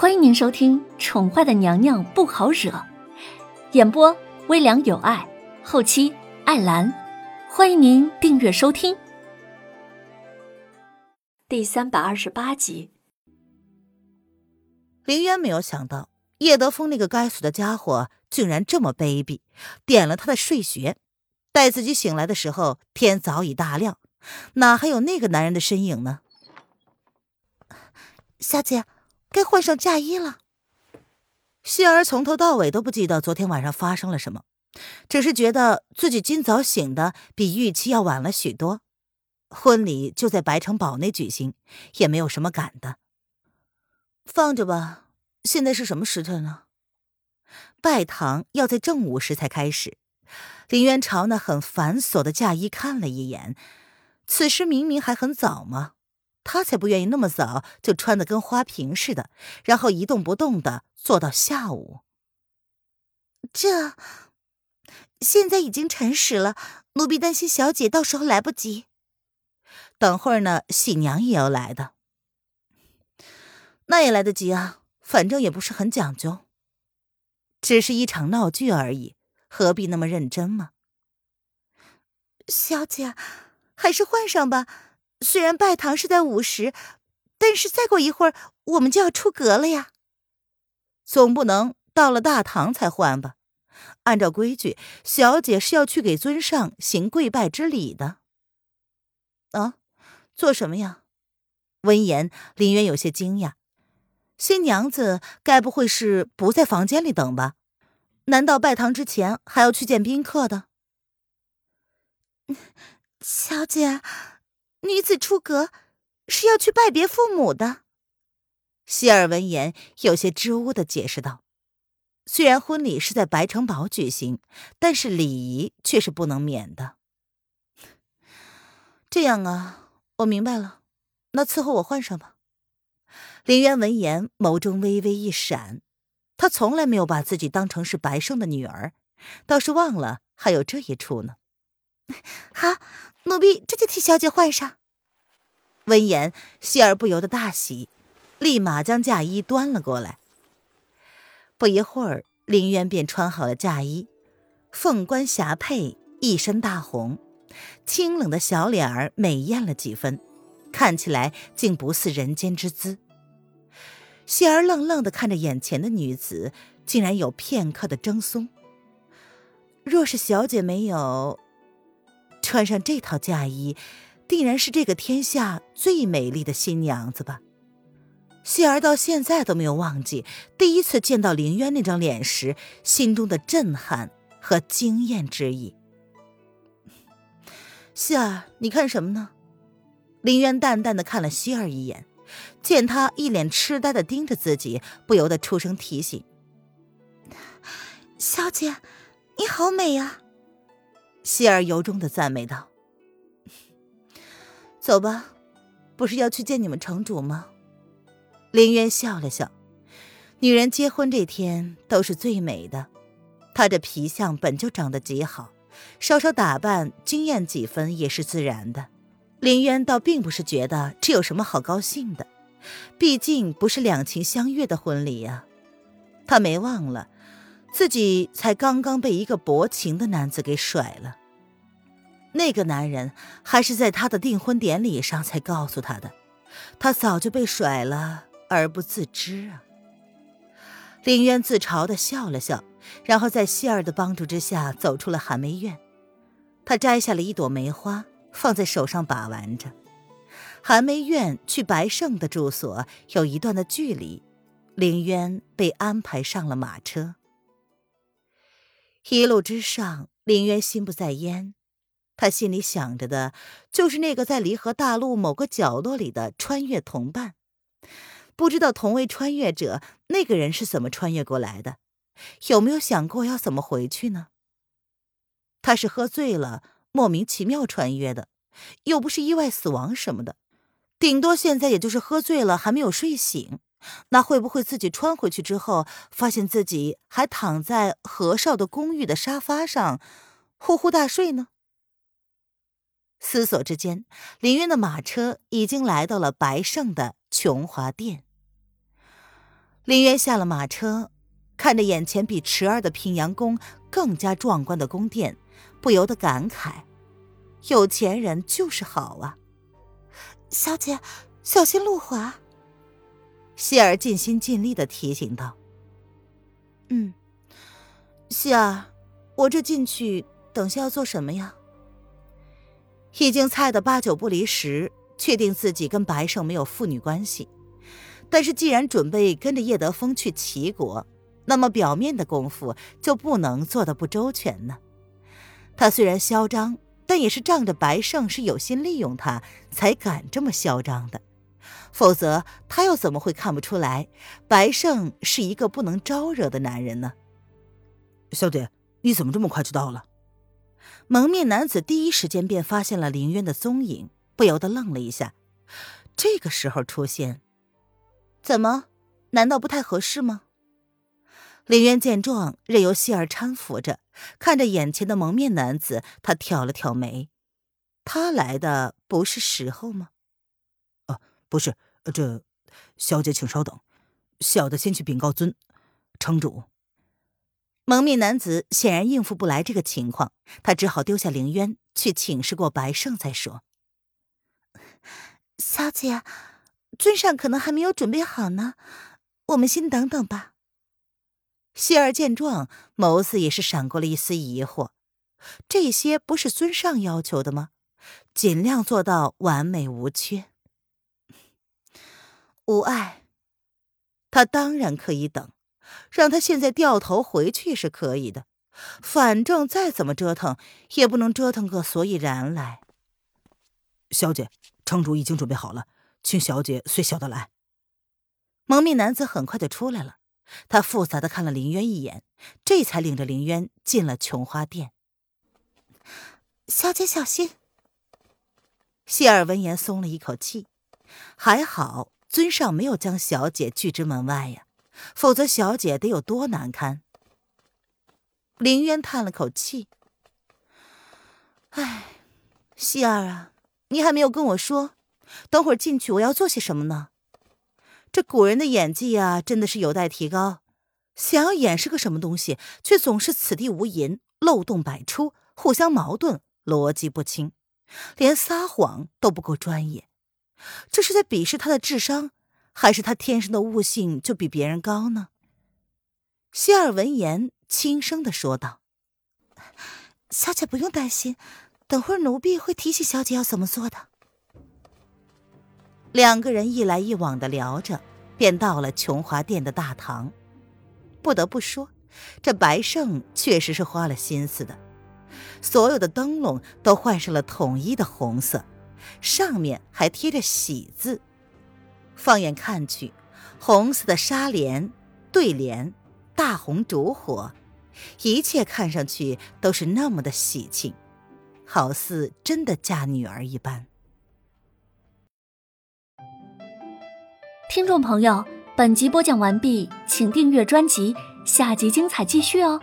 欢迎您收听《宠坏的娘娘不好惹》，演播微凉有爱，后期艾兰。欢迎您订阅收听。第三百二十八集，林渊没有想到叶德风那个该死的家伙竟然这么卑鄙，点了他的睡穴。待自己醒来的时候，天早已大亮，哪还有那个男人的身影呢？小姐。该换上嫁衣了。希儿从头到尾都不记得昨天晚上发生了什么，只是觉得自己今早醒的比预期要晚了许多。婚礼就在白城堡内举行，也没有什么赶的。放着吧。现在是什么时辰了？拜堂要在正午时才开始。林渊朝那很繁琐的嫁衣看了一眼，此时明明还很早吗？他才不愿意那么早就穿的跟花瓶似的，然后一动不动的坐到下午。这现在已经辰时了，奴婢担心小姐到时候来不及。等会儿呢，喜娘也要来的，那也来得及啊，反正也不是很讲究，只是一场闹剧而已，何必那么认真嘛？小姐，还是换上吧。虽然拜堂是在午时，但是再过一会儿我们就要出阁了呀。总不能到了大堂才换吧？按照规矩，小姐是要去给尊上行跪拜之礼的。啊，做什么呀？闻言，林渊有些惊讶。新娘子该不会是不在房间里等吧？难道拜堂之前还要去见宾客的？小姐。女子出阁是要去拜别父母的。希尔闻言，有些支吾的解释道：“虽然婚礼是在白城堡举行，但是礼仪却是不能免的。”这样啊，我明白了。那伺候我换上吧。林渊闻言，眸中微微一闪。他从来没有把自己当成是白胜的女儿，倒是忘了还有这一出呢。好。奴婢这就替小姐换上。闻言，希儿不由得大喜，立马将嫁衣端了过来。不一会儿，林渊便穿好了嫁衣，凤冠霞帔，一身大红，清冷的小脸儿美艳了几分，看起来竟不似人间之姿。希儿愣愣的看着眼前的女子，竟然有片刻的怔忪。若是小姐没有……穿上这套嫁衣，定然是这个天下最美丽的新娘子吧？希儿到现在都没有忘记第一次见到凌渊那张脸时心中的震撼和惊艳之意。希儿，你看什么呢？凌渊淡淡的看了希儿一眼，见他一脸痴呆的盯着自己，不由得出声提醒：“小姐，你好美呀。”希儿由衷的赞美道：“走吧，不是要去见你们城主吗？”林渊笑了笑，女人结婚这天都是最美的。她这皮相本就长得极好，稍稍打扮惊艳几分也是自然的。林渊倒并不是觉得这有什么好高兴的，毕竟不是两情相悦的婚礼呀。他没忘了。自己才刚刚被一个薄情的男子给甩了，那个男人还是在他的订婚典礼上才告诉他的，他早就被甩了而不自知啊。林渊自嘲的笑了笑，然后在希儿的帮助之下走出了寒梅院。他摘下了一朵梅花，放在手上把玩着。寒梅院去白胜的住所有一段的距离，林渊被安排上了马车。一路之上，林渊心不在焉，他心里想着的就是那个在离合大陆某个角落里的穿越同伴。不知道同为穿越者，那个人是怎么穿越过来的？有没有想过要怎么回去呢？他是喝醉了，莫名其妙穿越的，又不是意外死亡什么的，顶多现在也就是喝醉了，还没有睡醒。那会不会自己穿回去之后，发现自己还躺在何少的公寓的沙发上，呼呼大睡呢？思索之间，林渊的马车已经来到了白胜的琼华殿。林渊下了马车，看着眼前比池儿的平阳宫更加壮观的宫殿，不由得感慨：有钱人就是好啊！小姐，小心路滑。希儿尽心尽力的提醒道：“嗯，希儿，我这进去，等下要做什么呀？”已经猜得八九不离十，确定自己跟白胜没有父女关系。但是既然准备跟着叶德风去齐国，那么表面的功夫就不能做的不周全呢。他虽然嚣张，但也是仗着白胜是有心利用他，才敢这么嚣张的。否则他又怎么会看不出来白胜是一个不能招惹的男人呢？小姐，你怎么这么快就到了？蒙面男子第一时间便发现了林渊的踪影，不由得愣了一下。这个时候出现，怎么？难道不太合适吗？林渊见状，任由希儿搀扶着，看着眼前的蒙面男子，他挑了挑眉。他来的不是时候吗？啊，不是，这小姐请稍等，小的先去禀告尊城主。蒙面男子显然应付不来这个情况，他只好丢下凌渊去请示过白胜再说。小姐，尊上可能还没有准备好呢，我们先等等吧。希儿见状，眸子也是闪过了一丝疑惑：这些不是尊上要求的吗？尽量做到完美无缺。无碍，他当然可以等。让他现在掉头回去是可以的，反正再怎么折腾，也不能折腾个所以然来。小姐，城主已经准备好了，请小姐随小的来。蒙面男子很快就出来了，他复杂的看了林渊一眼，这才领着林渊进了琼花殿。小姐小心。谢尔闻言松了一口气，还好尊上没有将小姐拒之门外呀。否则，小姐得有多难堪？林渊叹了口气：“哎，希儿啊，你还没有跟我说，等会儿进去我要做些什么呢？这古人的演技啊，真的是有待提高。想要掩饰个什么东西，却总是此地无银，漏洞百出，互相矛盾，逻辑不清，连撒谎都不够专业。这是在鄙视他的智商？”还是他天生的悟性就比别人高呢？希尔闻言轻声的说道：“小姐不用担心，等会儿奴婢会提醒小姐要怎么做的。”两个人一来一往的聊着，便到了琼华殿的大堂。不得不说，这白胜确实是花了心思的，所有的灯笼都换上了统一的红色，上面还贴着“喜”字。放眼看去，红色的纱帘、对联、大红烛火，一切看上去都是那么的喜庆，好似真的嫁女儿一般。听众朋友，本集播讲完毕，请订阅专辑，下集精彩继续哦。